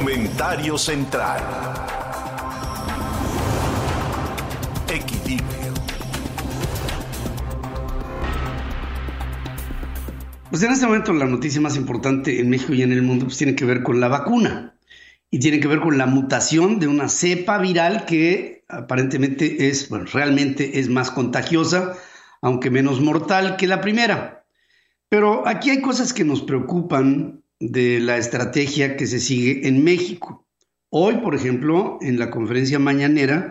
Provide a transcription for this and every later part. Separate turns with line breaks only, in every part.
Comentario central. Equilibrio.
Pues en este momento la noticia más importante en México y en el mundo pues tiene que ver con la vacuna y tiene que ver con la mutación de una cepa viral que aparentemente es, bueno, realmente es más contagiosa, aunque menos mortal que la primera. Pero aquí hay cosas que nos preocupan de la estrategia que se sigue en México. Hoy, por ejemplo, en la conferencia mañanera,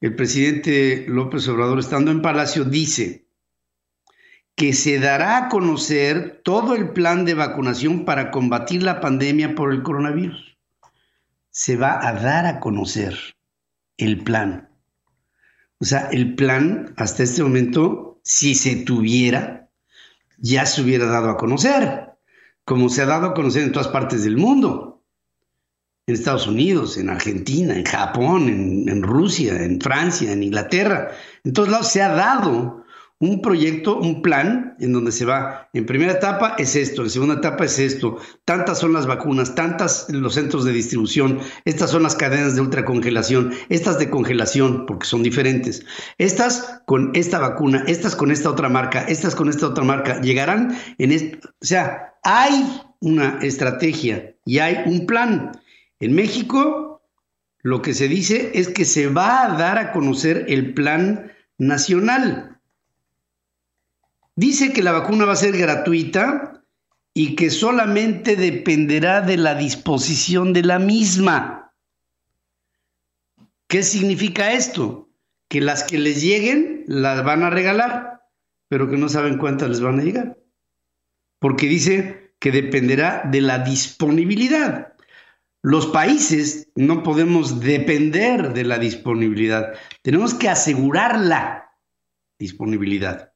el presidente López Obrador, estando en Palacio, dice que se dará a conocer todo el plan de vacunación para combatir la pandemia por el coronavirus. Se va a dar a conocer el plan. O sea, el plan hasta este momento, si se tuviera, ya se hubiera dado a conocer, como se ha dado a conocer en todas partes del mundo, en Estados Unidos, en Argentina, en Japón, en, Rusia, en Francia, en Inglaterra, en todos lados se ha dado un proyecto, un plan en donde se va, en primera etapa es esto, en segunda etapa es esto, tantas son las vacunas, tantas los centros de distribución, estas son las cadenas de ultracongelación, estas de congelación, porque son diferentes, estas con esta vacuna, estas con esta otra marca, estas con esta otra marca, llegarán en o sea, hay una estrategia y hay un plan. En México, lo que se dice es que se va a dar a conocer el plan nacional Dice que la vacuna va a ser gratuita y que solamente dependerá de la disposición de la misma. ¿Qué significa esto? Que las que les lleguen las van a regalar, pero que no saben cuántas les van a llegar. Porque dice que dependerá de la disponibilidad. Los países no podemos depender de la disponibilidad, tenemos que asegurar la disponibilidad.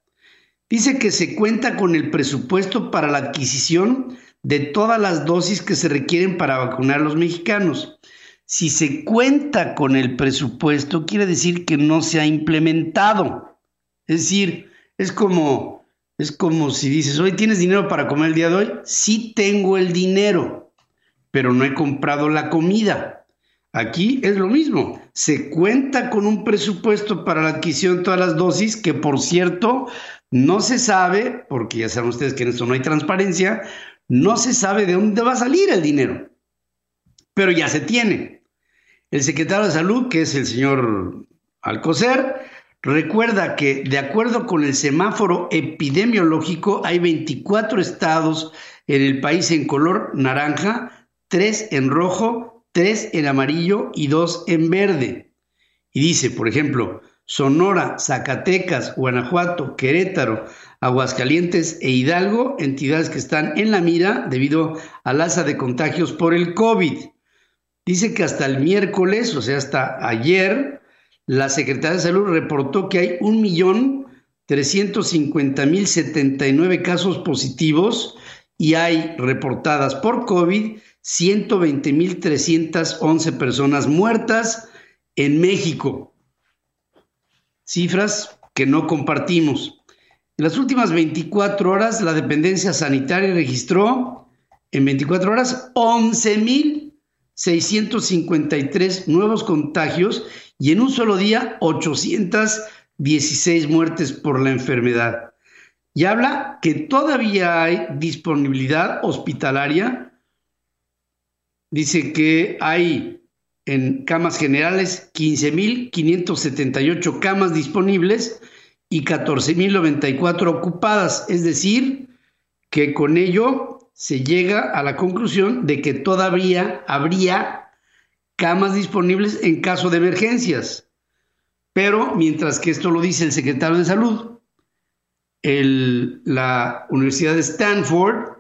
Dice que se cuenta con el presupuesto para la adquisición de todas las dosis que se requieren para vacunar a los mexicanos. Si se cuenta con el presupuesto, quiere decir que no se ha implementado. Es decir, es como, es como si dices, hoy tienes dinero para comer el día de hoy. Sí tengo el dinero, pero no he comprado la comida. Aquí es lo mismo. Se cuenta con un presupuesto para la adquisición de todas las dosis, que por cierto no se sabe, porque ya saben ustedes que en esto no hay transparencia, no se sabe de dónde va a salir el dinero, pero ya se tiene. El secretario de Salud, que es el señor Alcocer, recuerda que de acuerdo con el semáforo epidemiológico hay 24 estados en el país en color naranja, 3 en rojo, 3 en amarillo y 2 en verde. Y dice, por ejemplo, Sonora, Zacatecas, Guanajuato, Querétaro, Aguascalientes e Hidalgo, entidades que están en la mira debido al alza de contagios por el COVID. Dice que hasta el miércoles, o sea, hasta ayer, la Secretaría de Salud reportó que hay 1.350.079 casos positivos y hay reportadas por COVID 120.311 personas muertas en México cifras que no compartimos. En las últimas 24 horas, la dependencia sanitaria registró en 24 horas 11.653 nuevos contagios y en un solo día 816 muertes por la enfermedad. Y habla que todavía hay disponibilidad hospitalaria. Dice que hay en camas generales, 15.578 camas disponibles y 14.094 ocupadas. Es decir, que con ello se llega a la conclusión de que todavía habría camas disponibles en caso de emergencias. Pero mientras que esto lo dice el secretario de Salud, la Universidad de Stanford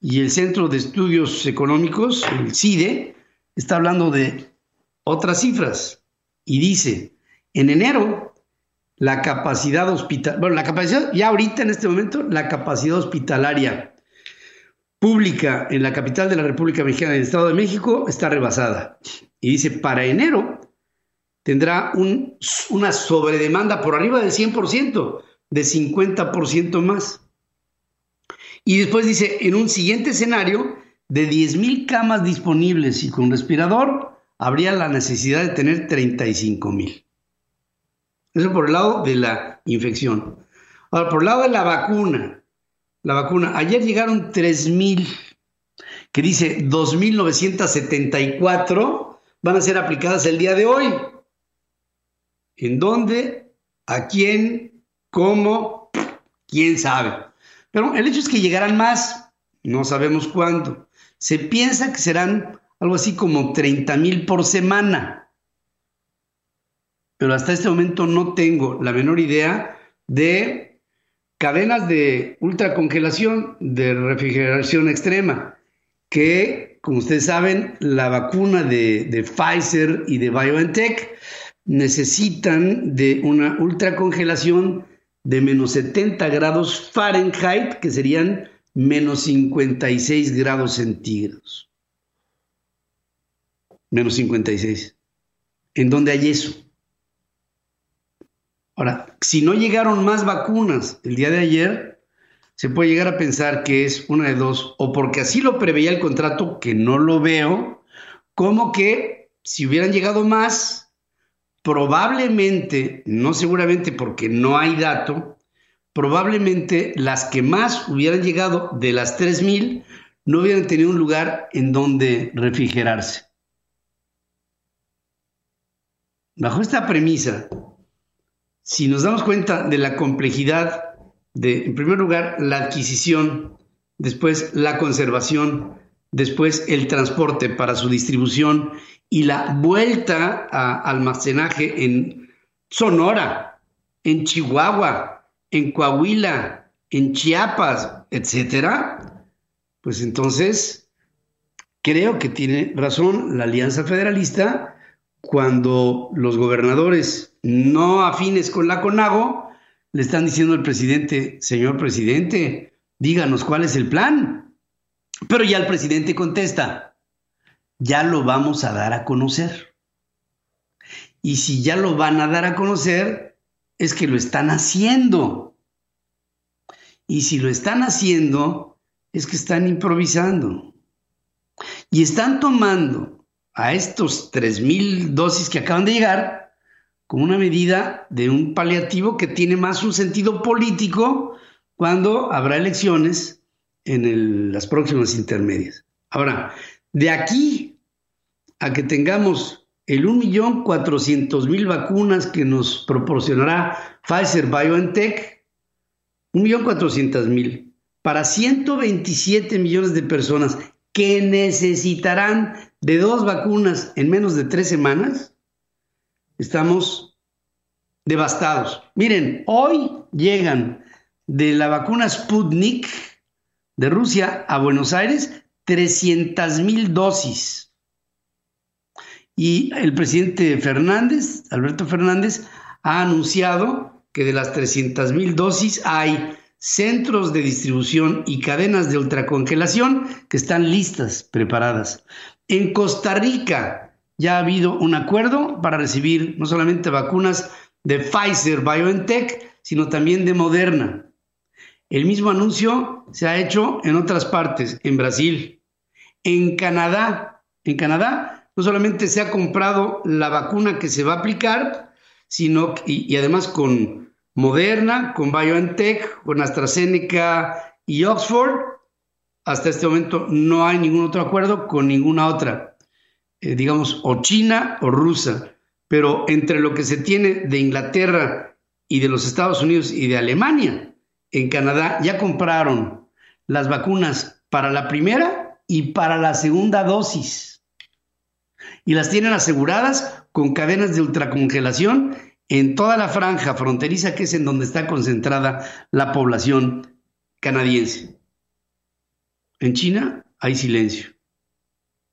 y el Centro de Estudios Económicos, el CIDE, está hablando de otras cifras y dice, en enero, la capacidad hospitalaria, bueno, la capacidad, ya ahorita en este momento, la capacidad hospitalaria pública en la capital de la República Mexicana, el Estado de México, está rebasada. Y dice, para enero tendrá un, una sobredemanda por arriba del 100%, de 50% más. Y después dice, en un siguiente escenario, de 10.000 camas disponibles y con respirador, habría la necesidad de tener 35.000. Eso por el lado de la infección. Ahora, por el lado de la vacuna. La vacuna, ayer llegaron 3.000, que dice 2.974 van a ser aplicadas el día de hoy. ¿En dónde? ¿A quién? ¿Cómo? ¿Quién sabe? Pero el hecho es que llegarán más, no sabemos cuándo. Se piensa que serán algo así como 30 mil por semana. Pero hasta este momento no tengo la menor idea de cadenas de ultracongelación, de refrigeración extrema, que, como ustedes saben, la vacuna de, Pfizer y de BioNTech necesitan de una ultracongelación de menos 70 grados Fahrenheit, que serían menos 56 grados centígrados. Menos 56. ¿En dónde hay eso? Ahora, si no llegaron más vacunas el día de ayer, se puede llegar a pensar que es una de dos, o porque así lo preveía el contrato, que no lo veo, como que si hubieran llegado más, probablemente, no seguramente porque no hay dato, probablemente las que más hubieran llegado de las 3.000 no hubieran tenido un lugar en donde refrigerarse. Bajo esta premisa, si nos damos cuenta de la complejidad de, en primer lugar, la adquisición, después la conservación, después el transporte para su distribución y la vuelta a almacenaje en Sonora, en Chihuahua, en Coahuila, en Chiapas, etcétera, pues entonces creo que tiene razón la Alianza Federalista cuando los gobernadores no afines con la CONAGO le están diciendo al presidente, señor presidente, díganos cuál es el plan. Pero ya el presidente contesta, ya lo vamos a dar a conocer. Y si ya lo van a dar a conocer, es que lo están haciendo. Y si lo están haciendo, es que están improvisando. Y están tomando a estos 3.000 dosis que acaban de llegar como una medida de un paliativo que tiene más un sentido político cuando habrá elecciones en las próximas intermedias. Ahora, de aquí a que tengamos el 1.400.000 vacunas que nos proporcionará Pfizer BioNTech, 1.400.000 para 127 millones de personas que necesitarán de dos vacunas en menos de tres semanas, estamos devastados. Miren, hoy llegan de la vacuna Sputnik de Rusia a Buenos Aires 300 mil dosis. Y el presidente Fernández, Alberto Fernández, ha anunciado que de las 300 mil dosis hay centros de distribución y cadenas de ultracongelación que están listas, preparadas. En Costa Rica ya ha habido un acuerdo para recibir no solamente vacunas de Pfizer BioNTech, sino también de Moderna. El mismo anuncio se ha hecho en otras partes, en Brasil, en Canadá. En Canadá no solamente se ha comprado la vacuna que se va a aplicar, sino y, y además con Moderna, con BioNTech, con AstraZeneca y Oxford. Hasta este momento no hay ningún otro acuerdo con ninguna otra, eh, digamos, o China o rusa. Pero entre lo que se tiene de Inglaterra y de los Estados Unidos y de Alemania, en Canadá ya compraron las vacunas para la primera y para la segunda dosis y las tienen aseguradas con cadenas de ultracongelación en toda la franja fronteriza que es en donde está concentrada la población canadiense. En China hay silencio.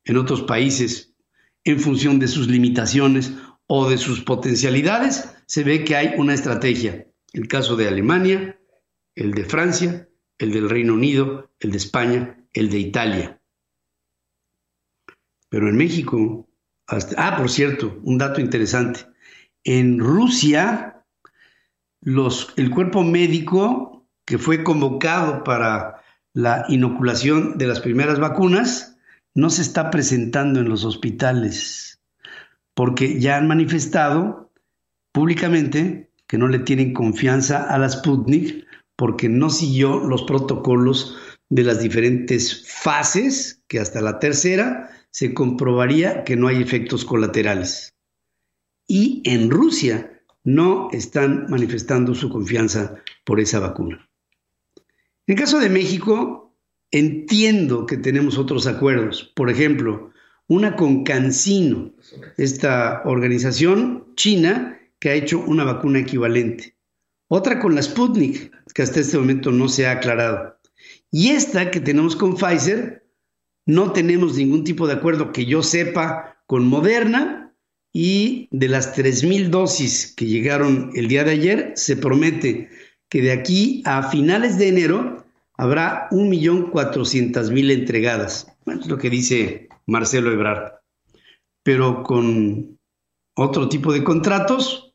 En otros países, en función de sus limitaciones o de sus potencialidades, se ve que hay una estrategia. El caso de Alemania, el de Francia, el del Reino Unido, el de España, el de Italia. Pero en México ah, por cierto, un dato interesante. En Rusia, el cuerpo médico que fue convocado para la inoculación de las primeras vacunas no se está presentando en los hospitales, porque ya han manifestado públicamente que no le tienen confianza a la Sputnik porque no siguió los protocolos de las diferentes fases, que hasta la tercera se comprobaría que no hay efectos colaterales. Y en Rusia no están manifestando su confianza por esa vacuna. En el caso de México, entiendo que tenemos otros acuerdos. Por ejemplo, una con CanSino, esta organización china que ha hecho una vacuna equivalente. Otra con la Sputnik, que hasta este momento no se ha aclarado. Y esta que tenemos con Pfizer, no tenemos ningún tipo de acuerdo que yo sepa con Moderna y de las 3.000 dosis que llegaron el día de ayer, se promete que de aquí a finales de enero habrá 1.400.000 entregadas. Bueno, es lo que dice Marcelo Ebrard. Pero con otro tipo de contratos,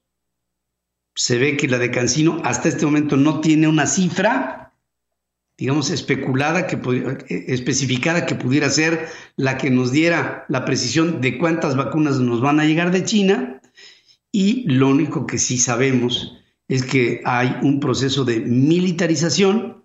se ve que la de Cancino hasta este momento no tiene una cifra, digamos, especulada, que, eh, especificada que pudiera ser la que nos diera la precisión de cuántas vacunas nos van a llegar de China. Y lo único que sí sabemos es que hay un proceso de militarización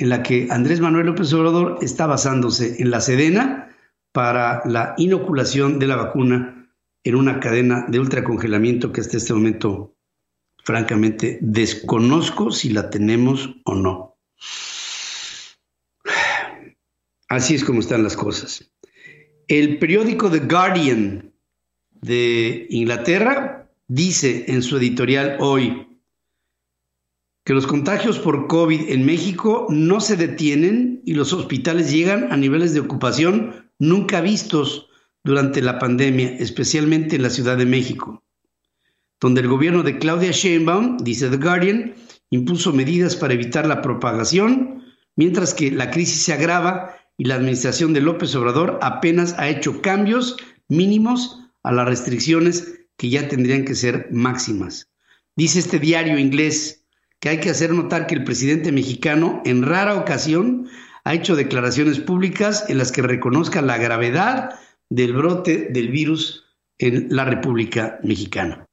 en la que Andrés Manuel López Obrador está basándose en la Sedena para la inoculación de la vacuna en una cadena de ultracongelamiento que hasta este momento francamente desconozco si la tenemos o no. Así es como están las cosas. El periódico The Guardian de Inglaterra dice en su editorial hoy que los contagios por COVID en México no se detienen y los hospitales llegan a niveles de ocupación nunca vistos durante la pandemia, especialmente en la Ciudad de México donde el gobierno de Claudia Sheinbaum, dice The Guardian, impuso medidas para evitar la propagación, mientras que la crisis se agrava y la administración de López Obrador apenas ha hecho cambios mínimos a las restricciones que ya tendrían que ser máximas. Dice este diario inglés que hay que hacer notar que el presidente mexicano en rara ocasión ha hecho declaraciones públicas en las que reconozca la gravedad del brote del virus en la República Mexicana.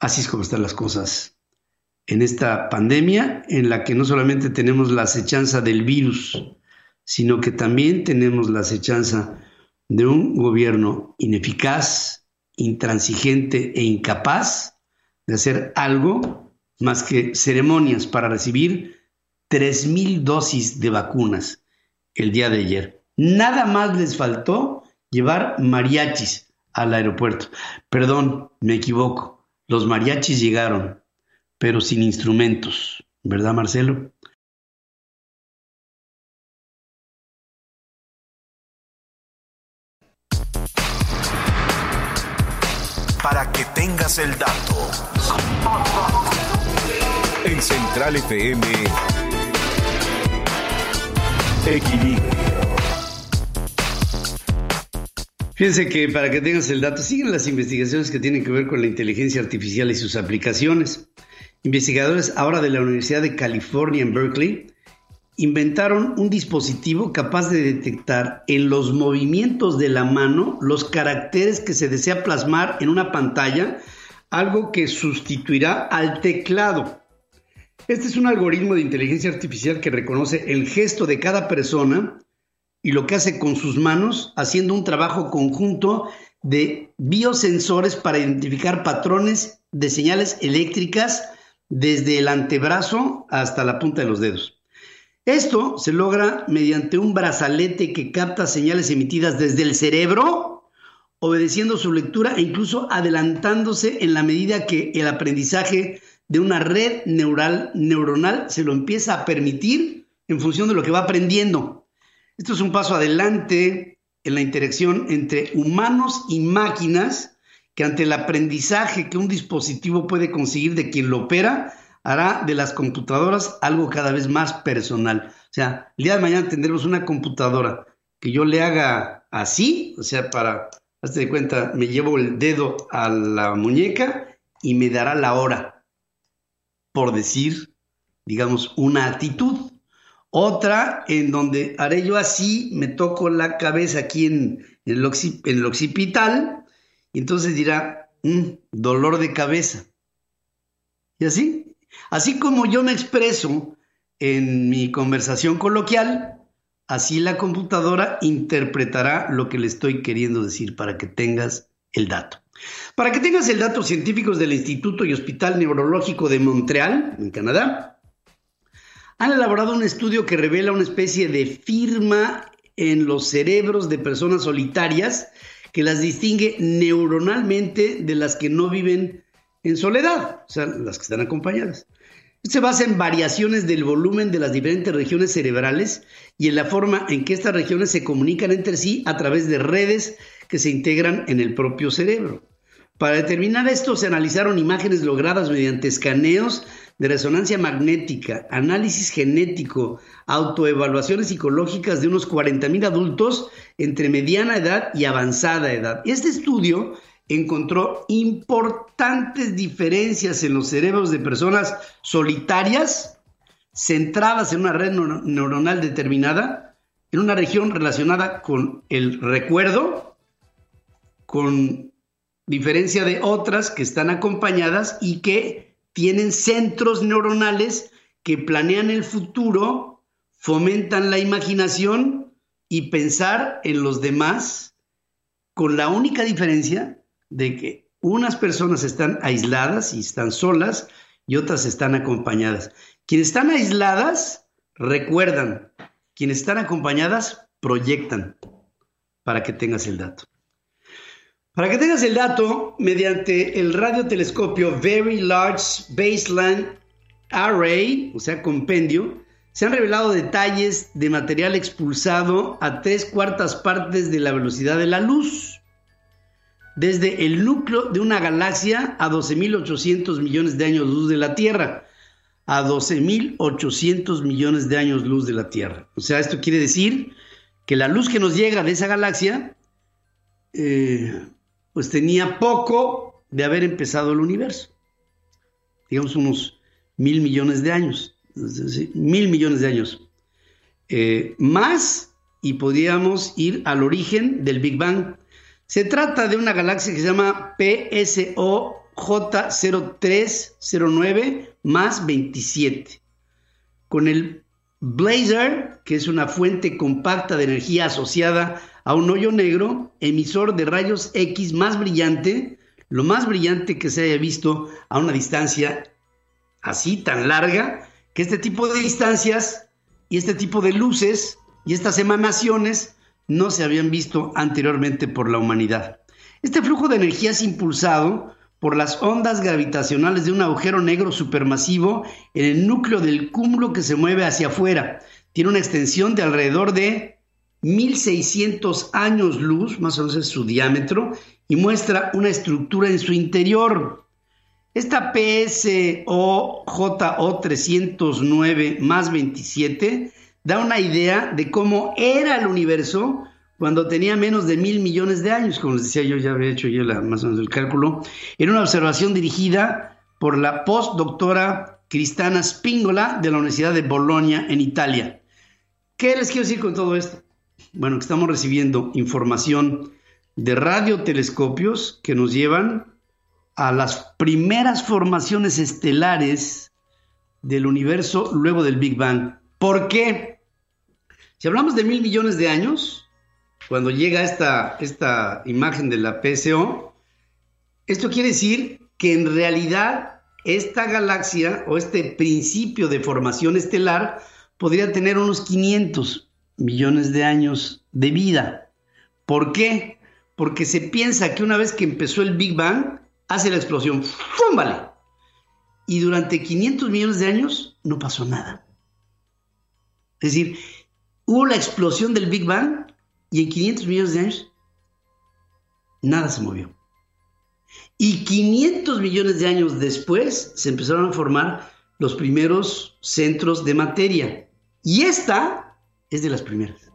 Así es como están las cosas en esta pandemia en la que no solamente tenemos la acechanza del virus, sino que también tenemos la acechanza de un gobierno ineficaz, intransigente e incapaz de hacer algo más que ceremonias para recibir 3.000 dosis de vacunas el día de ayer. Nada más les faltó llevar mariachis al aeropuerto. Perdón, me equivoco. Los mariachis llegaron, pero sin instrumentos, ¿verdad Marcelo?
Para que tengas el dato. En Central FM, Equilibrio.
Fíjense que para que tengas el dato, siguen las investigaciones que tienen que ver con la inteligencia artificial y sus aplicaciones. Investigadores ahora de la Universidad de California en Berkeley inventaron un dispositivo capaz de detectar en los movimientos de la mano los caracteres que se desea plasmar en una pantalla, algo que sustituirá al teclado. Este es un algoritmo de inteligencia artificial que reconoce el gesto de cada persona y lo que hace con sus manos, haciendo un trabajo conjunto de biosensores para identificar patrones de señales eléctricas desde el antebrazo hasta la punta de los dedos. Esto se logra mediante un brazalete que capta señales emitidas desde el cerebro, obedeciendo su lectura e incluso adelantándose en la medida que el aprendizaje de una red neural, neuronal se lo empieza a permitir en función de lo que va aprendiendo. Esto es un paso adelante en la interacción entre humanos y máquinas que ante el aprendizaje que un dispositivo puede conseguir de quien lo opera, hará de las computadoras algo cada vez más personal. O sea, el día de mañana tendremos una computadora que yo le haga así, o sea, para, hazte de cuenta, me llevo el dedo a la muñeca y me dará la hora, por decir, digamos, una actitud Otra en donde haré yo así, me toco la cabeza aquí en, el, occipital, y entonces dirá, mm, dolor de cabeza. Y así, así como yo me expreso en mi conversación coloquial, así la computadora interpretará lo que le estoy queriendo decir para que tengas el dato. Para que tengas el dato, científicos del Instituto y Hospital Neurológico de Montreal, en Canadá, han elaborado un estudio que revela una especie de firma en los cerebros de personas solitarias que las distingue neuronalmente de las que no viven en soledad, o sea, las que están acompañadas. Se basa en variaciones del volumen de las diferentes regiones cerebrales y en la forma en que estas regiones se comunican entre sí a través de redes que se integran en el propio cerebro. Para determinar esto se analizaron imágenes logradas mediante escaneos de resonancia magnética, análisis genético, autoevaluaciones psicológicas de unos 40.000 adultos entre mediana edad y avanzada edad. Este estudio encontró importantes diferencias en los cerebros de personas solitarias, centradas en una red neuronal determinada, en una región relacionada con el recuerdo, con diferencia de otras que están acompañadas y que tienen centros neuronales que planean el futuro, fomentan la imaginación y pensar en los demás, con la única diferencia de que unas personas están aisladas y están solas y otras están acompañadas. Quienes están aisladas recuerdan, quienes están acompañadas proyectan, para que tengas el dato. Para que tengas el dato, mediante el radiotelescopio Very Large Baseline Array, o sea, compendio, se han revelado detalles de material expulsado a tres cuartas partes de la velocidad de la luz, desde el núcleo de una galaxia a 12.800 millones de años luz de la Tierra, a 12.800 millones de años luz de la Tierra. O sea, esto quiere decir que la luz que nos llega de esa galaxia eh, pues tenía poco de haber empezado el universo. Digamos unos mil millones de años. Mil millones de años. Eh, más y podríamos ir al origen del Big Bang. Se trata de una galaxia que se llama PSOJ0309 más 27. Con el Blazer, que es una fuente compacta de energía asociada a un hoyo negro emisor de rayos X más brillante, lo más brillante que se haya visto a una distancia así tan larga, que este tipo de distancias y este tipo de luces y estas emanaciones no se habían visto anteriormente por la humanidad. Este flujo de energía es impulsado por las ondas gravitacionales de un agujero negro supermasivo en el núcleo del cúmulo que se mueve hacia afuera. Tiene una extensión de alrededor de 1600 años luz, más o menos es su diámetro, y muestra una estructura en su interior. Esta PSOJO 309 más 27 da una idea de cómo era el universo cuando tenía menos de mil millones de años, como les decía yo, ya había hecho yo la, más o menos el cálculo, en una observación dirigida por la postdoctora Cristana Spingola de la Universidad de Bolonia en Italia. ¿Qué les quiero decir con todo esto? bueno, que estamos recibiendo información de radiotelescopios que nos llevan a las primeras formaciones estelares del universo luego del Big Bang. ¿Por qué? Si hablamos de mil millones de años, cuando llega esta, esta imagen de la PSO, esto quiere decir que en realidad esta galaxia o este principio de formación estelar podría tener unos 500 millones de años de vida. ¿Por qué? Porque se piensa que una vez que empezó el Big Bang, hace la explosión. ¡Fúmbale! Y durante 500 millones de años no pasó nada. Es decir, hubo la explosión del Big Bang y en 500 millones de años nada se movió. Y 500 millones de años después se empezaron a formar los primeros centros de materia. Y esta es de las primeras.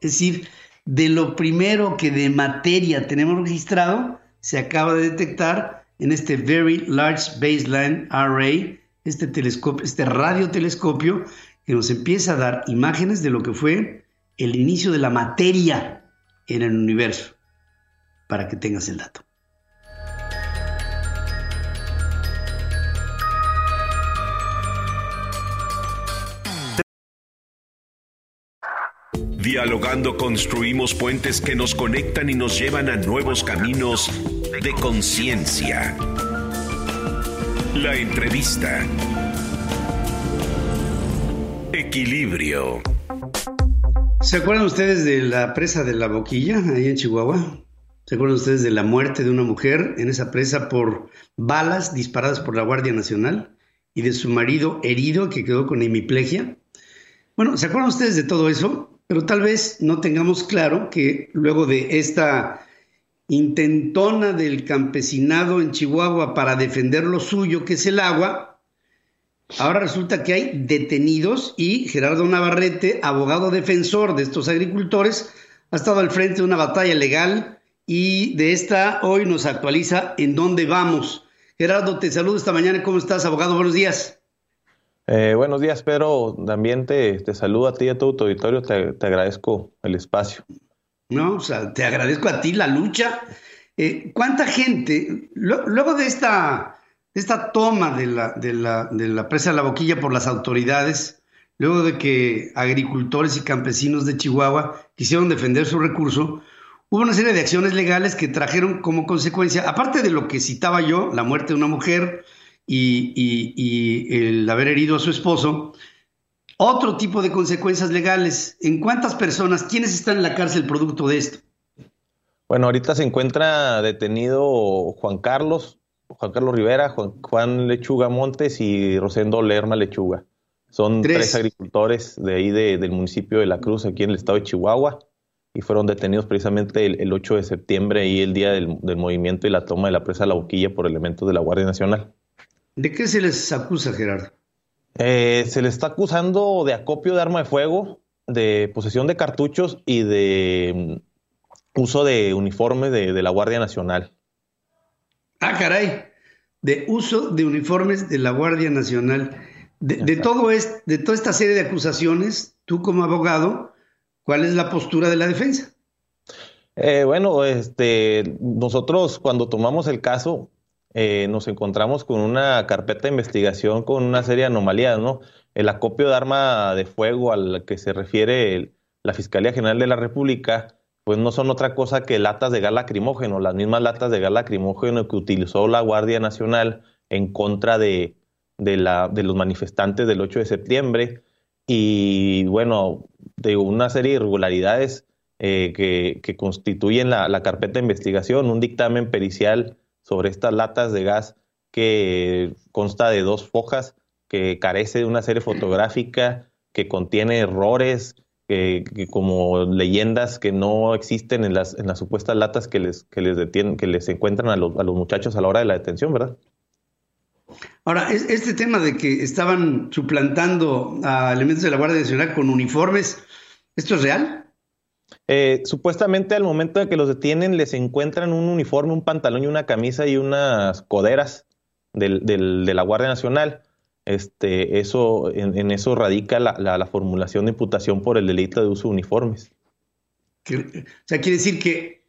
Es decir, de lo primero que de materia tenemos registrado, se acaba de detectar en este Very Large Baseline Array, este telescopio, este radiotelescopio, que nos empieza a dar imágenes de lo que fue el inicio de la materia en el universo, para que tengas el dato.
Dialogando construimos puentes que nos conectan y nos llevan a nuevos caminos de conciencia. La entrevista. Equilibrio.
¿Se acuerdan ustedes de la presa de la Boquilla, ahí en Chihuahua? ¿Se acuerdan ustedes de la muerte de una mujer en esa presa por balas disparadas por la Guardia Nacional y de su marido herido que quedó con hemiplegia? Bueno, ¿se acuerdan ustedes de todo eso? Pero tal vez no tengamos claro que luego de esta intentona del campesinado en Chihuahua para defender lo suyo, que es el agua, ahora resulta que hay detenidos y Gerardo Navarrete, abogado defensor de estos agricultores, ha estado al frente de una batalla legal y de esta hoy nos actualiza en dónde vamos. Gerardo, te saludo esta mañana. ¿Cómo estás, abogado? Buenos días.
Eh, buenos días, Pedro. También te, te, saludo a ti y a todo tu auditorio. Te, te, agradezco el espacio.
No, o sea, te agradezco a ti la lucha. Eh, ¿Cuánta gente, lo, luego de esta, esta toma de la, de, la, de la presa de la boquilla por las autoridades, luego de que agricultores y campesinos de Chihuahua quisieron defender su recurso, hubo una serie de acciones legales que trajeron como consecuencia, aparte de lo que citaba yo, la muerte de una mujer, y, y, y, el haber herido a su esposo, otro tipo de consecuencias legales. ¿En cuántas personas, quiénes están en la cárcel producto de esto?
Bueno, ahorita se encuentra detenido Juan Carlos, Juan Carlos Rivera, Juan, Juan Lechuga Montes y Rosendo Lerma Lechuga. Son tres, tres agricultores de ahí de, del municipio de La Cruz, aquí en el estado de Chihuahua, y fueron detenidos precisamente el, el 8 de septiembre, y el día del, del movimiento y la toma de la presa La Boquilla por elementos de la Guardia Nacional.
¿De qué se les acusa, Gerardo?
Eh, se les está acusando de acopio de arma de fuego, de posesión de cartuchos y de um, uso de uniforme de, de, la Guardia Nacional.
Ah, caray, de uso de uniformes de la Guardia Nacional. De, de todo es, de toda esta serie de acusaciones, tú como abogado, ¿cuál es la postura de la defensa?
Eh, bueno, este, nosotros cuando tomamos el caso, eh, nos encontramos con una carpeta de investigación con una serie de anomalías, ¿no? El acopio de arma de fuego al que se refiere el, la Fiscalía General de la República, pues no son otra cosa que latas de gas lacrimógeno, las mismas latas de gas lacrimógeno que utilizó la Guardia Nacional en contra de, de, la, de los manifestantes del 8 de septiembre. Y bueno, de una serie de irregularidades eh, que, que, constituyen la, la carpeta de investigación, un dictamen pericial sobre estas latas de gas que consta de dos fojas, que carece de una serie fotográfica, que contiene errores, que, que como leyendas que no existen en las, en las supuestas latas que les, que les detienen, que les encuentran a los, a los muchachos a la hora de la detención, ¿verdad?
Ahora, este tema de que estaban suplantando a elementos de la Guardia Nacional con uniformes, ¿esto es real?
Eh, supuestamente al momento de que los detienen les encuentran un uniforme, un pantalón y una camisa y unas coderas del, del, de la Guardia Nacional. Este, eso, en, en eso radica la, la, la, formulación de imputación por el delito de uso de uniformes.
O sea, quiere decir que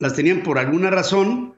las tenían por alguna razón,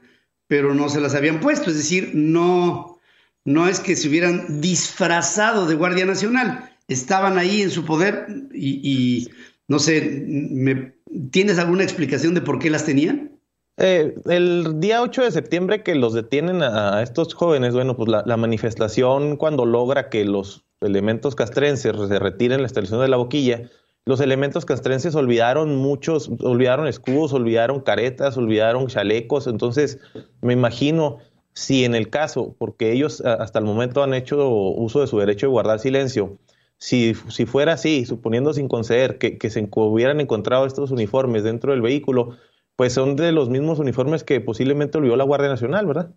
pero no se las habían puesto. Es decir, no, no es que se hubieran disfrazado de Guardia Nacional. Estaban ahí en su poder y, y no sé, ¿me, ¿tienes alguna explicación de por qué las tenían?
Eh, el día 8 de septiembre que los detienen a, estos jóvenes, bueno, pues la, manifestación cuando logra que los elementos castrenses se retiren la instalación de la boquilla, los elementos castrenses olvidaron muchos, olvidaron escudos, olvidaron caretas, olvidaron chalecos, entonces me imagino si en el caso, porque ellos hasta el momento han hecho uso de su derecho de guardar silencio, si, si fuera así, suponiendo sin conceder que se hubieran encontrado estos uniformes dentro del vehículo, pues son de los mismos uniformes que posiblemente olvidó la Guardia Nacional, ¿verdad?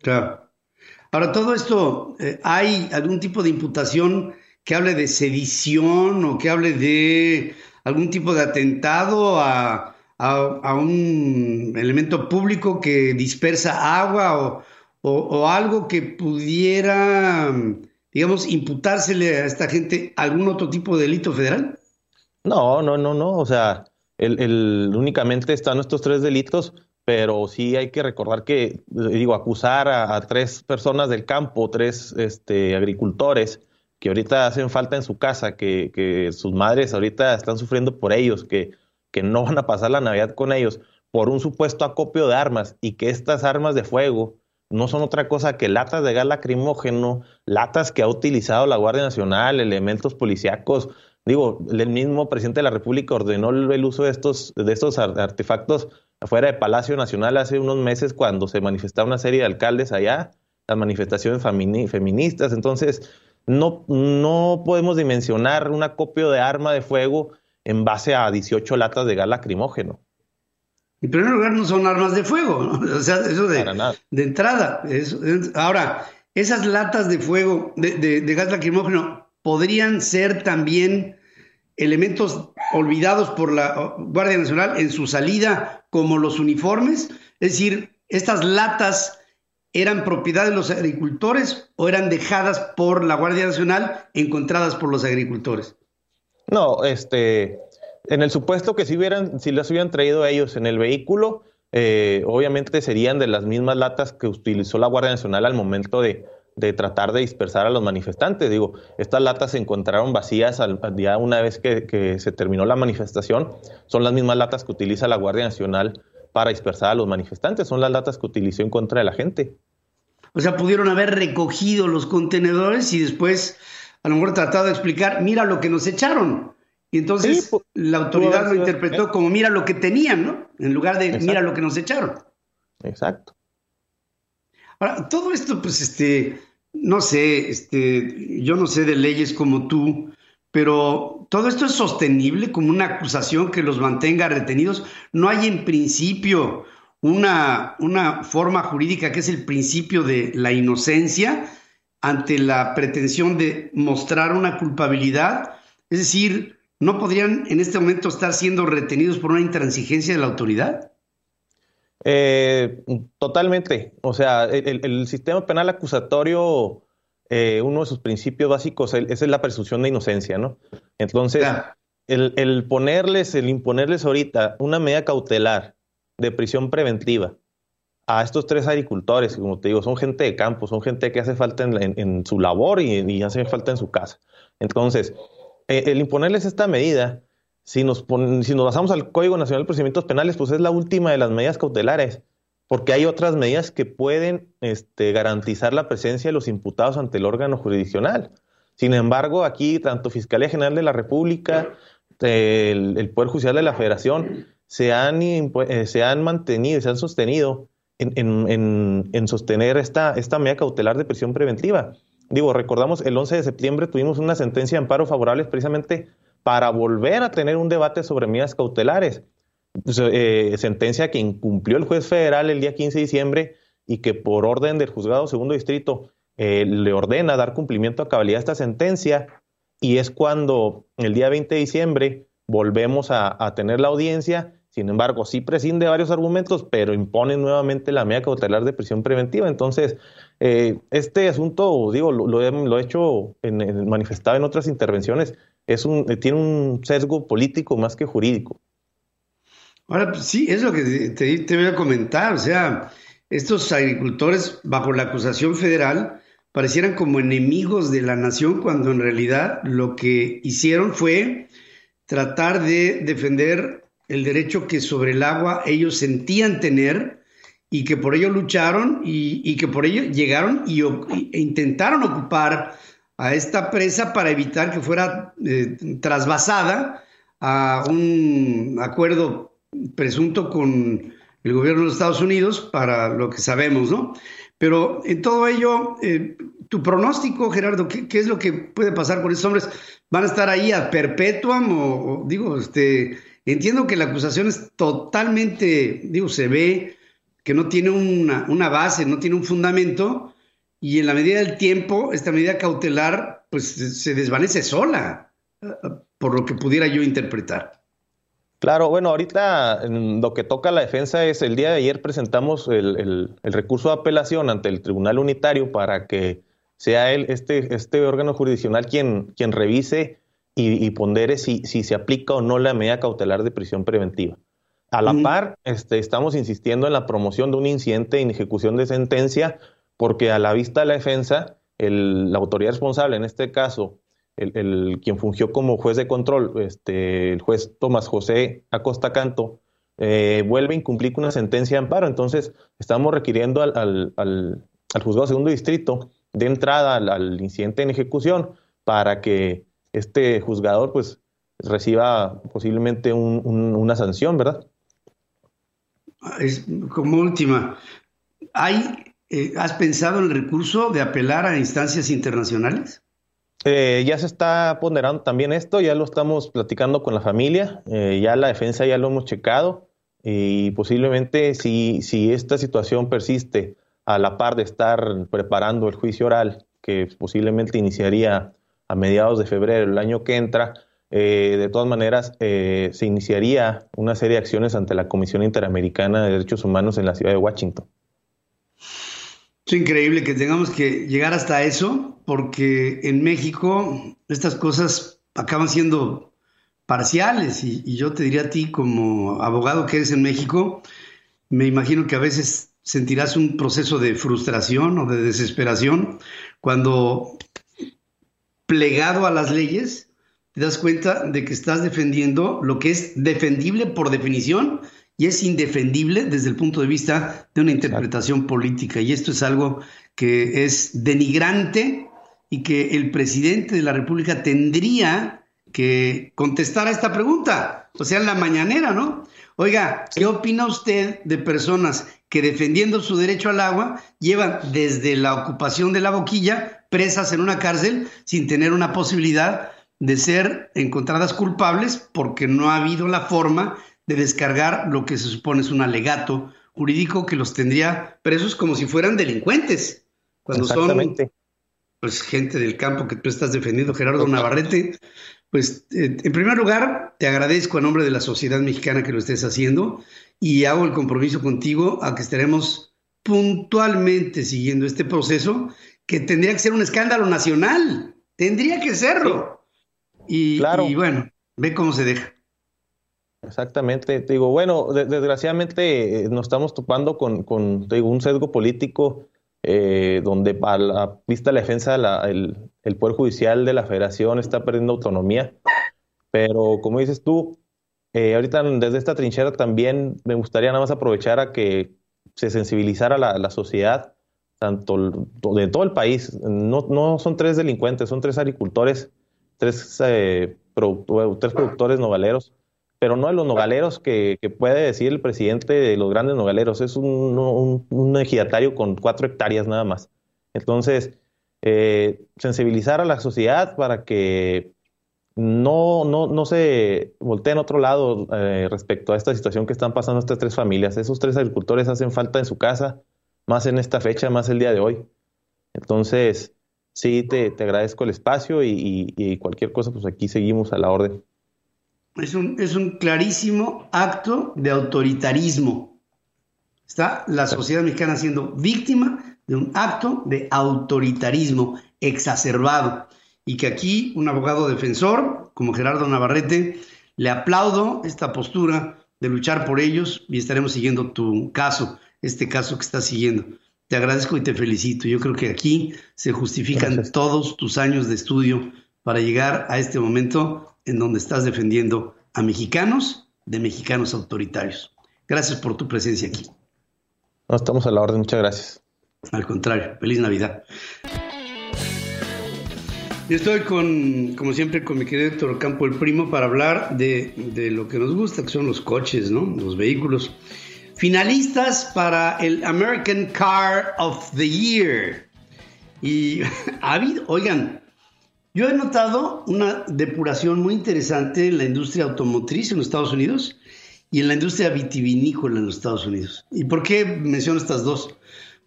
Claro. Ahora, todo esto, eh, ¿hay algún tipo de imputación que hable de sedición o que hable de algún tipo de atentado a, a, a un elemento público que dispersa agua o, o, o algo que pudiera digamos, imputársele a esta gente algún otro tipo de delito federal?
No, no, no, no. O sea, el, únicamente están estos tres delitos, pero sí hay que recordar que, digo, acusar a, tres personas del campo, tres este, agricultores que ahorita hacen falta en su casa, que, que sus madres ahorita están sufriendo por ellos, que, que no van a pasar la Navidad con ellos, por un supuesto acopio de armas y que estas armas de fuego no son otra cosa que latas de gas lacrimógeno, latas que ha utilizado la Guardia Nacional, elementos policíacos. Digo, el mismo presidente de la República ordenó el uso de estos, de estos artefactos afuera de Palacio Nacional hace unos meses cuando se manifestaba una serie de alcaldes allá, las manifestaciones feministas. Entonces, no, no podemos dimensionar un acopio de arma de fuego en base a 18 latas de gas lacrimógeno.
En primer lugar, no son armas de fuego, ¿no? o sea, eso de, de entrada. ahora, esas latas de fuego, de, gas lacrimógeno, podrían ser también elementos olvidados por la Guardia Nacional en su salida, como los uniformes. Es decir, estas latas eran propiedad de los agricultores o eran dejadas por la Guardia Nacional, encontradas por los agricultores.
No, este, en el supuesto que si hubieran, si las hubieran traído ellos en el vehículo, eh, obviamente serían de las mismas latas que utilizó la Guardia Nacional al momento de, tratar de dispersar a los manifestantes. Digo, estas latas se encontraron vacías al, día una vez que, se terminó la manifestación. Son las mismas latas que utiliza la Guardia Nacional para dispersar a los manifestantes. Son las latas que utilizó en contra de la gente.
O sea, pudieron haber recogido los contenedores y después a lo mejor tratado de explicar, mira lo que nos echaron. Y entonces la autoridad lo interpretó como mira lo que tenían, ¿no? En lugar de mira lo que nos echaron.
Exacto.
Todo esto, pues, este, no sé, este, yo no sé de leyes como tú, pero todo esto es sostenible como una acusación que los mantenga retenidos. No hay en principio una, una forma jurídica que es el principio de la inocencia ante la pretensión de mostrar una culpabilidad. Es decir, ¿no podrían en este momento estar siendo retenidos por una intransigencia de la autoridad?
Eh, totalmente. O sea, el, sistema penal acusatorio, eh, uno de sus principios básicos es, la presunción de inocencia, ¿no? Entonces, el, ponerles, el imponerles ahorita una medida cautelar de prisión preventiva a estos tres agricultores, como te digo, son gente de campo, son gente que hace falta en, su labor y, y hace falta en su casa. Entonces, eh, el imponerles esta medida, si nos, si nos basamos al Código Nacional de Procedimientos Penales, pues es la última de las medidas cautelares, porque hay otras medidas que pueden este, garantizar la presencia de los imputados ante el órgano jurisdiccional. Sin embargo, aquí tanto Fiscalía General de la República, el, Poder Judicial de la Federación, se han, eh, se han mantenido, se han sostenido en, en, sostener esta, esta medida cautelar de prisión preventiva digo, recordamos, el 11 de septiembre tuvimos una sentencia de amparo favorable precisamente para volver a tener un debate sobre medidas cautelares. Pues, eh, sentencia que incumplió el juez federal el día 15 de diciembre y que por orden del juzgado segundo distrito eh, le ordena dar cumplimiento a cabalidad a esta sentencia y es cuando el día 20 de diciembre volvemos a, tener la audiencia sin embargo, sí prescinde de varios argumentos, pero impone nuevamente la medida cautelar de prisión preventiva. Entonces, eh, este asunto, digo, lo, he, hecho en, manifestado en otras intervenciones, es un, eh, tiene un sesgo político más que jurídico.
Ahora, pues, sí, es lo que te, voy a comentar. O sea, estos agricultores, bajo la acusación federal, parecieran como enemigos de la nación cuando en realidad lo que hicieron fue tratar de defender el derecho que sobre el agua ellos sentían tener y que por ello lucharon y, que por ello llegaron y, e intentaron ocupar a esta presa para evitar que fuera eh, trasvasada a un acuerdo presunto con el gobierno de Estados Unidos para lo que sabemos, ¿no? Pero en todo ello, eh, tu pronóstico, Gerardo, ¿qué, es lo que puede pasar con estos hombres? ¿Van a estar ahí a perpetuam o digo, este, Entiendo que la acusación es totalmente, digo, se ve que no tiene una, base, no tiene un fundamento, y en la medida del tiempo, esta medida cautelar, pues se desvanece sola, por lo que pudiera yo interpretar.
Claro, bueno, ahorita lo que toca la defensa es el día de ayer presentamos el, recurso de apelación ante el Tribunal Unitario para que sea él, este, este órgano jurisdiccional, quien, quien revise y, pondere si, si se aplica o no la medida cautelar de prisión preventiva. A la par, este, estamos insistiendo en la promoción de un incidente en ejecución de sentencia, porque a la vista de la defensa, la autoridad responsable, en este caso, el, quien fungió como juez de control, este, el juez Tomás José Acosta Canto, eh, vuelve a incumplir con una sentencia de amparo. Entonces, estamos requiriendo al, al, juzgado segundo distrito de entrada al, incidente en ejecución para que este juzgador pues reciba posiblemente una sanción, ¿verdad?
Como última, ¿hay, eh, ¿has pensado en el recurso de apelar a instancias internacionales?
Eh, ya se está ponderando también esto, ya lo estamos platicando con la familia, eh, ya la defensa ya lo hemos checado y posiblemente si, si esta situación persiste a la par de estar preparando el juicio oral, que posiblemente iniciaría a mediados de febrero del año que entra, eh, de todas maneras se iniciaría una serie de acciones ante la Comisión Interamericana de Derechos Humanos en la ciudad de Washington.
Es increíble que tengamos que llegar hasta eso, porque en México estas cosas acaban siendo parciales y, yo te diría a ti como abogado que eres en México, me imagino que a veces sentirás un proceso de frustración o de desesperación cuando plegado a las leyes te das cuenta de que estás defendiendo lo que es defendible por definición y es indefendible desde el punto de vista de una interpretación política. Y esto es algo que es denigrante y que el presidente de la República tendría que contestar a esta pregunta, o sea, en la mañanera, ¿no? Oiga, ¿qué opina usted de personas que defendiendo su derecho al agua llevan desde la ocupación de la boquilla presas en una cárcel sin tener una posibilidad de ser encontradas culpables porque no ha habido la forma de descargar lo que se supone es un alegato jurídico que los tendría presos como si fueran delincuentes, cuando son pues gente del campo que tú estás defendiendo, Gerardo Navarrete. Pues eh, en primer lugar, te agradezco a nombre de la sociedad mexicana que lo estés haciendo y hago el compromiso contigo a que estaremos puntualmente siguiendo este proceso que tendría que ser un escándalo nacional, tendría que serlo. Y, y bueno, ve cómo se deja.
Exactamente. Te digo, bueno, desgraciadamente eh, nos estamos topando con, un sesgo político eh, donde a la vista de la defensa el, Poder Judicial de la Federación está perdiendo autonomía. Pero como dices tú, eh, ahorita desde esta trinchera también me gustaría nada más aprovechar a que se sensibilizara la, la sociedad, tanto de todo el país. No, no son tres delincuentes, son tres agricultores, tres, tres productores novaleros pero no de los nogaleros que, puede decir el presidente de los grandes nogaleros. Es un, un, ejidatario con cuatro hectáreas nada más. Entonces, eh, sensibilizar a la sociedad para que no, no, no se volteen a otro lado eh, respecto a esta situación que están pasando estas tres familias. Esos tres agricultores hacen falta en su casa, más en esta fecha, más el día de hoy. Entonces, sí, te, agradezco el espacio y cualquier cosa, pues aquí seguimos a la orden
es un, es un clarísimo acto de autoritarismo. Está la sociedad mexicana siendo víctima de un acto de autoritarismo exacerbado. Y que aquí un abogado defensor como Gerardo Navarrete, le aplaudo esta postura de luchar por ellos y estaremos siguiendo tu caso, este caso que estás siguiendo. Te agradezco y te felicito. Yo creo que aquí se justifican todos tus años de estudio para llegar a este momento en donde estás defendiendo a mexicanos de mexicanos autoritarios. Gracias por tu presencia aquí.
No, estamos a la orden, muchas gracias.
Al contrario, feliz Navidad. Yo estoy con, como siempre, con mi querido Héctor Campo el Primo para hablar de, de, lo que nos gusta, que son los coches, ¿no? Los vehículos. Finalistas para el American Car of the Year. Y ha habido, oigan, yo he notado una depuración muy interesante en la industria automotriz en los Estados Unidos y en la industria vitivinícola en los Estados Unidos. ¿Y por qué menciono estas dos?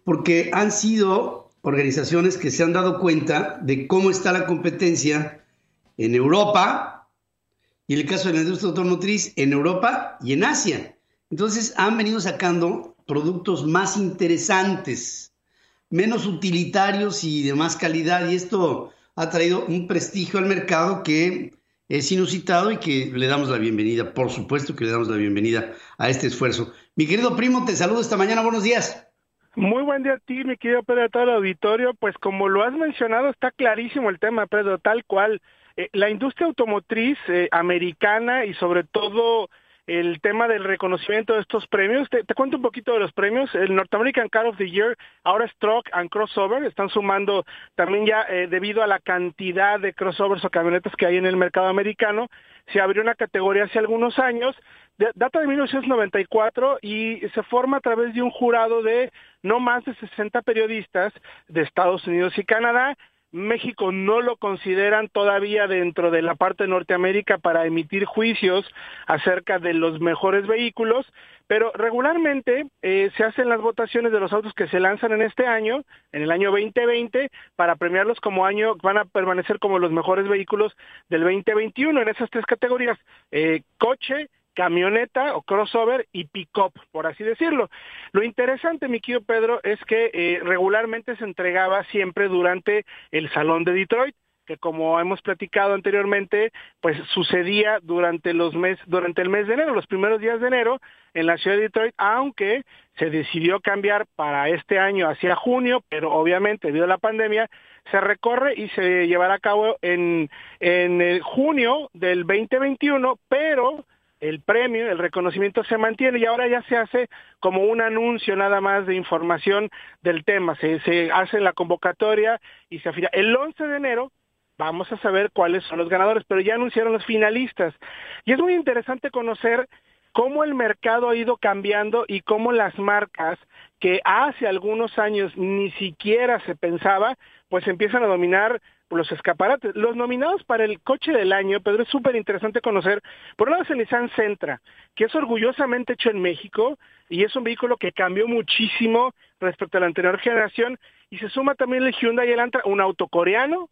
Porque han sido organizaciones que se han dado cuenta de cómo está la competencia en Europa y en el caso de la industria automotriz en Europa y en Asia. Entonces han venido sacando productos más interesantes menos utilitarios y de más calidad. Y esto ha traído un prestigio al mercado que es inusitado y que le damos la bienvenida. Por supuesto que le damos la bienvenida a este esfuerzo. Mi querido primo, te saludo esta mañana. Buenos días.
Muy buen día a ti, mi querido Pedro, todo el auditorio. Pues como lo has mencionado, está clarísimo el tema, Pedro, tal cual. Eh, la industria automotriz eh, americana y sobre todo el tema del reconocimiento de estos premios. Te, cuento un poquito de los premios. El North American Car of the Year, ahora es Truck and Crossover, están sumando también ya eh, debido a la cantidad de crossovers o camionetas que hay en el mercado americano. Se abrió una categoría hace algunos años, data de 1994 y se forma a través de un jurado de no más de 60 periodistas de Estados Unidos y Canadá México no lo consideran todavía dentro de la parte de Norteamérica para emitir juicios acerca de los mejores vehículos, pero regularmente eh, se hacen las votaciones de los autos que se lanzan en este año, en el año 2020, para premiarlos como año, van a permanecer como los mejores vehículos del 2021 en esas tres categorías, eh, coche, camioneta o crossover y pick-up, por así decirlo. Lo interesante, mi querido Pedro, es que eh, regularmente se entregaba siempre durante el Salón de Detroit que como hemos platicado anteriormente, pues sucedía durante los mes, durante el mes de enero, los primeros días de enero en la ciudad de Detroit, aunque se decidió cambiar para este año hacia junio, pero obviamente debido a la pandemia se recorre y se llevará a cabo en en el junio del 2021, pero el premio, el reconocimiento se mantiene y ahora ya se hace como un anuncio nada más de información del tema. Se, se hace la convocatoria y se afina. El 11 de enero vamos a saber cuáles son los ganadores, pero ya anunciaron los finalistas. Y es muy interesante conocer cómo el mercado ha ido cambiando y cómo las marcas que hace algunos años ni siquiera se pensaba, pues empiezan a dominar los escaparates. Los nominados para el coche del año, Pedro, es súper interesante conocer. Por un lado es el Nissan Sentra, que es orgullosamente hecho en México y es un vehículo que cambió muchísimo respecto a la anterior generación. Y se suma también el Hyundai Elantra, un auto coreano,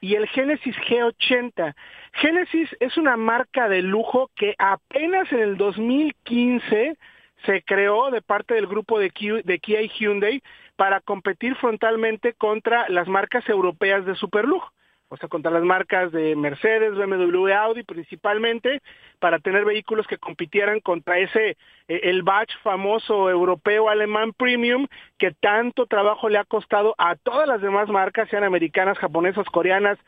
y el Genesis G80. Genesis es una marca de lujo que apenas en el 2015 se creó de parte del grupo de, Kia y Hyundai para competir frontalmente contra las marcas europeas de superlujo o sea, contra las marcas de Mercedes, BMW, Audi principalmente, para tener vehículos que compitieran contra ese, eh, el batch famoso europeo alemán premium, que tanto trabajo le ha costado a todas las demás marcas, sean americanas, japonesas, coreanas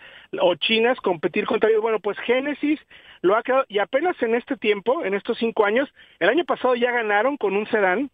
o chinas, competir contra ellos. Bueno, pues Genesis lo ha quedado, y apenas en este tiempo, en estos cinco años, el año pasado ya ganaron con un sedán,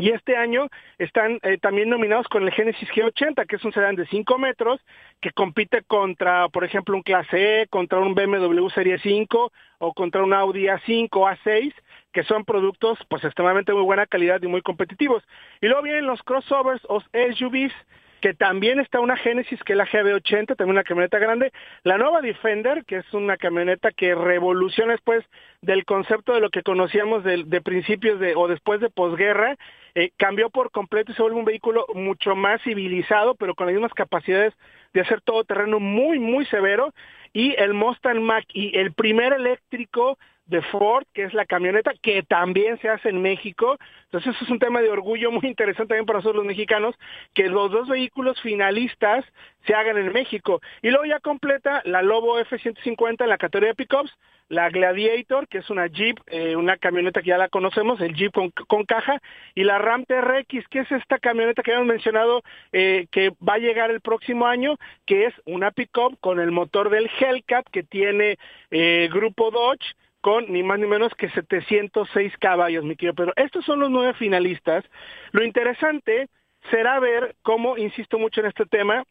y este año están eh, también nominados con el Genesis G80, que es un sedán de 5 metros, que compite contra, por ejemplo, un Clase E, contra un BMW Serie 5 o contra un Audi A5 o A6, que son productos pues extremadamente muy buena calidad y muy competitivos. Y luego vienen los crossovers o SUVs, que también está una Genesis que es la GB80, también una camioneta grande, la nueva Defender, que es una camioneta que revoluciona después del concepto de lo que conocíamos de, principios de o después de posguerra, eh, cambió por completo y se vuelve un vehículo mucho más civilizado, pero con las mismas capacidades de hacer todo terreno muy, muy severo, y el Mustang Mach y el primer eléctrico de Ford, que es la camioneta que también se hace en México. Entonces eso es un tema de orgullo muy interesante también para nosotros los mexicanos, que los dos vehículos finalistas se hagan en México. Y luego ya completa la Lobo F-150 en la categoría de pickups, la Gladiator, que es una Jeep, eh, una camioneta que ya la conocemos, el Jeep con, caja, y la Ram TRX, que es esta camioneta que habíamos mencionado eh, que va a llegar el próximo año, que es una pickup con el motor del Hellcat que tiene eh, Grupo Dodge, con ni más ni menos que 706 caballos, mi querido Pedro. Estos son los nueve finalistas. Lo interesante será ver cómo, insisto mucho en este tema,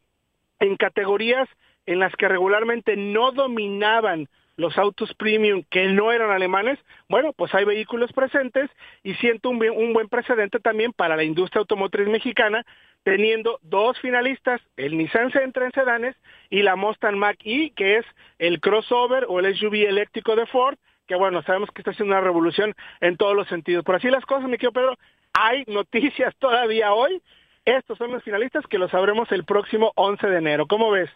en categorías en las que regularmente no dominaban los autos premium que no eran alemanes, bueno, pues hay vehículos presentes y siento un, un buen precedente también para la industria automotriz mexicana, teniendo dos finalistas, el Nissan Sentra en sedanes y la Mustang Mach-E, que es el crossover o el SUV eléctrico de Ford, que bueno, sabemos que está haciendo una revolución en todos los sentidos. Por así las cosas, mi querido Pedro, hay noticias todavía hoy. Estos son los finalistas que los sabremos el próximo 11 de enero. ¿Cómo ves?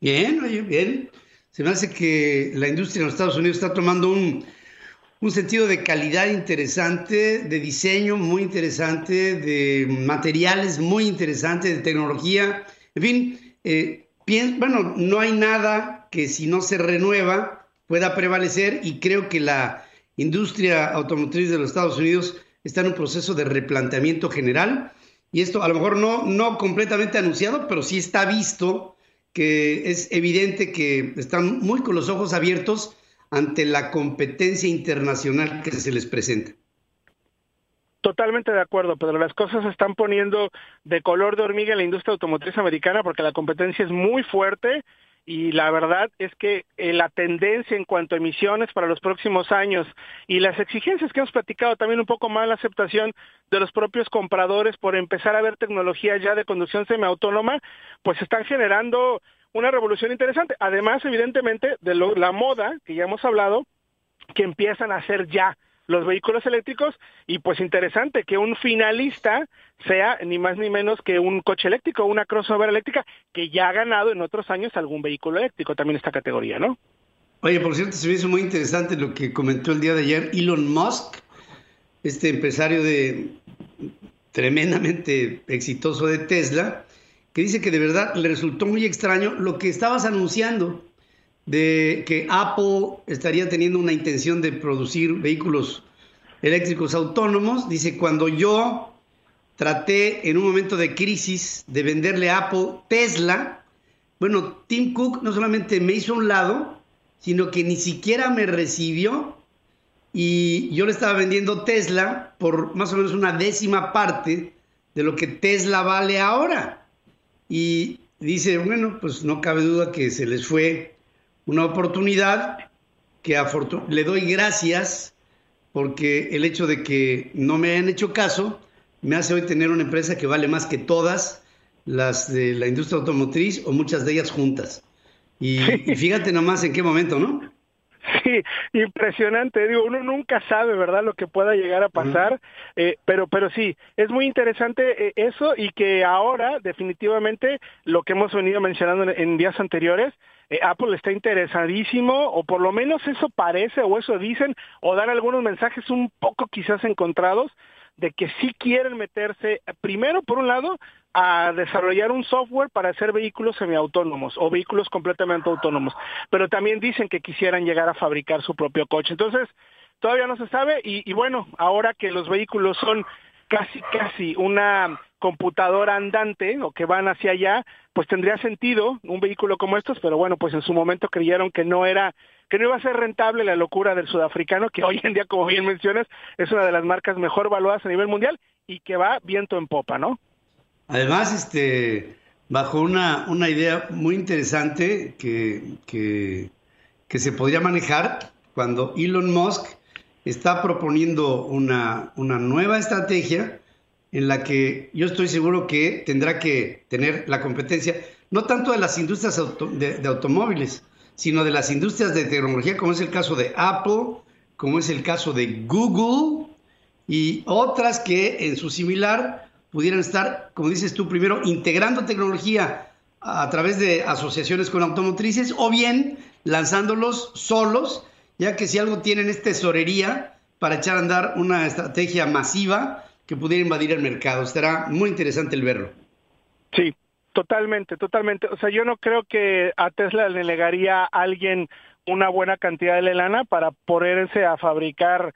Bien, oye, bien. Se me hace que la industria en los Estados Unidos está tomando un, un sentido de calidad interesante, de diseño muy interesante, de materiales muy interesantes, de tecnología. En fin, eh, bueno, no hay nada que si no se renueva pueda prevalecer y creo que la industria automotriz de los Estados Unidos está en un proceso de replanteamiento general y esto a lo mejor no, no completamente anunciado, pero sí está visto que es evidente que están muy con los ojos abiertos ante la competencia internacional que se les presenta.
Totalmente de acuerdo, Pedro. Las cosas se están poniendo de color de hormiga en la industria automotriz americana porque la competencia es muy fuerte y la verdad es que eh, la tendencia en cuanto a emisiones para los próximos años y las exigencias que hemos platicado también un poco más la aceptación de los propios compradores por empezar a ver tecnología ya de conducción semiautónoma, pues están generando una revolución interesante. Además, evidentemente, de la moda, que ya hemos hablado, que empiezan a hacer ya los vehículos eléctricos y pues interesante que un finalista sea ni más ni menos que un coche eléctrico, una crossover eléctrica que ya ha ganado en otros años algún vehículo eléctrico también esta categoría, ¿no?
Oye, por cierto, se me hizo muy interesante lo que comentó el día de ayer Elon Musk, este empresario de tremendamente exitoso de Tesla, que dice que de verdad le resultó muy extraño lo que estabas anunciando de que Apple estaría teniendo una intención de producir vehículos eléctricos autónomos. Dice, cuando yo traté en un momento de crisis de venderle a Apple Tesla, bueno, Tim Cook no solamente me hizo un lado, sino que ni siquiera me recibió y yo le estaba vendiendo Tesla por más o menos una décima parte de lo que Tesla vale ahora. Y dice, bueno, pues no cabe duda que se les fue una oportunidad que le doy gracias porque el hecho de que no me hayan hecho caso me hace hoy tener una empresa que vale más que todas las de la industria automotriz o muchas de ellas juntas. Y, y fíjate nomás en qué momento, ¿no?
Sí, impresionante. Digo, uno nunca sabe, ¿verdad?, lo que pueda llegar a pasar, eh, pero, pero sí, es muy interesante eh, eso y que ahora, definitivamente, lo que hemos venido mencionando en, días anteriores, eh, Apple está interesadísimo, o por lo menos eso parece, o eso dicen, o dan algunos mensajes un poco quizás encontrados, de que sí quieren meterse, primero, por un lado, a desarrollar un software para hacer vehículos semiautónomos o vehículos completamente autónomos, pero también dicen que quisieran llegar a fabricar su propio coche. Entonces, todavía no se sabe y, y bueno, ahora que los vehículos son casi, casi una computadora andante o que van hacia allá, pues tendría sentido un vehículo como estos, pero bueno, pues en su momento creyeron que no era que no iba a ser rentable la locura del sudafricano, que hoy en día, como bien mencionas, es una de las marcas mejor valuadas a nivel mundial y que va viento en popa, ¿no?
Además, este, bajo una, una idea muy interesante que, que, se podría manejar cuando Elon Musk está proponiendo una, una nueva estrategia en la que yo estoy seguro que tendrá que tener la competencia, no tanto de las industrias de, automóviles, sino de las industrias de tecnología, como es el caso de Apple, como es el caso de Google y otras que en su similar pudieran estar, como dices tú, primero integrando tecnología a, través de asociaciones con automotrices o bien lanzándolos solos, ya que si algo tienen es tesorería para echar a andar una estrategia masiva que pudiera invadir el mercado. Estará muy interesante el verlo.
Sí, totalmente, totalmente. O sea, yo no creo que a Tesla le negaría a alguien una buena cantidad de lana para ponerse a fabricar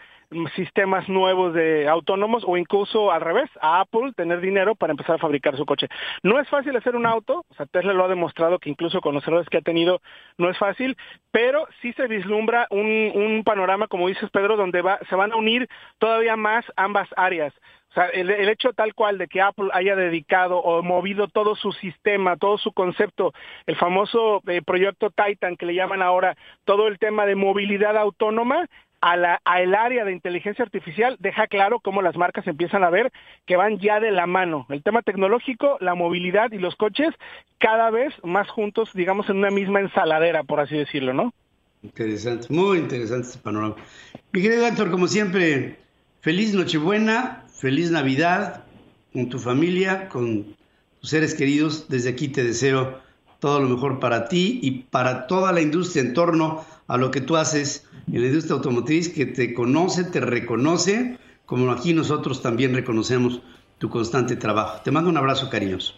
sistemas nuevos de autónomos o incluso al revés, a Apple tener dinero para empezar a fabricar su coche. No es fácil hacer un auto, o sea, Tesla lo ha demostrado que incluso con los errores que ha tenido no es fácil, pero sí se vislumbra un, un panorama, como dices Pedro, donde va, se van a unir todavía más ambas áreas. O sea, el, hecho tal cual de que Apple haya dedicado o movido todo su sistema, todo su concepto, el famoso eh, proyecto Titan que le llaman ahora, todo el tema de movilidad autónoma, a al área de inteligencia artificial deja claro cómo las marcas empiezan a ver que van ya de la mano. El tema tecnológico, la movilidad y los coches cada vez más juntos, digamos, en una misma ensaladera, por así decirlo, ¿no?
Interesante, muy interesante este panorama. Mi querido Héctor, como siempre, feliz Nochebuena, feliz Navidad con tu familia, con tus seres queridos. Desde aquí te deseo todo lo mejor para ti y para toda la industria en torno a lo que tú haces en la industria automotriz, que te conoce, te reconoce, como aquí nosotros también reconocemos tu constante trabajo. Te mando un abrazo cariñoso.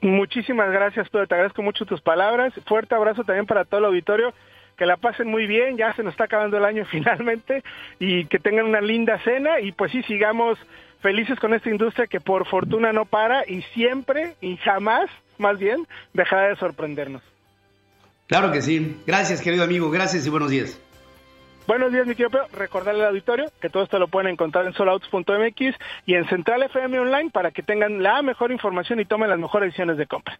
Muchísimas gracias, Pedro. Te agradezco mucho tus palabras. Fuerte abrazo también para todo el auditorio. Que la pasen muy bien. Ya se nos está acabando el año finalmente. Y que tengan una linda cena. Y pues sí, sigamos felices con esta industria que por fortuna no para y siempre y jamás, más bien, dejará de sorprendernos.
Claro que sí. Gracias, querido amigo. Gracias y buenos días.
Buenos días, mi querido Pedro. Recordarle al auditorio que todo esto lo pueden encontrar en solouts.mx y en Central FM Online para que tengan la mejor información y tomen las mejores decisiones de compra.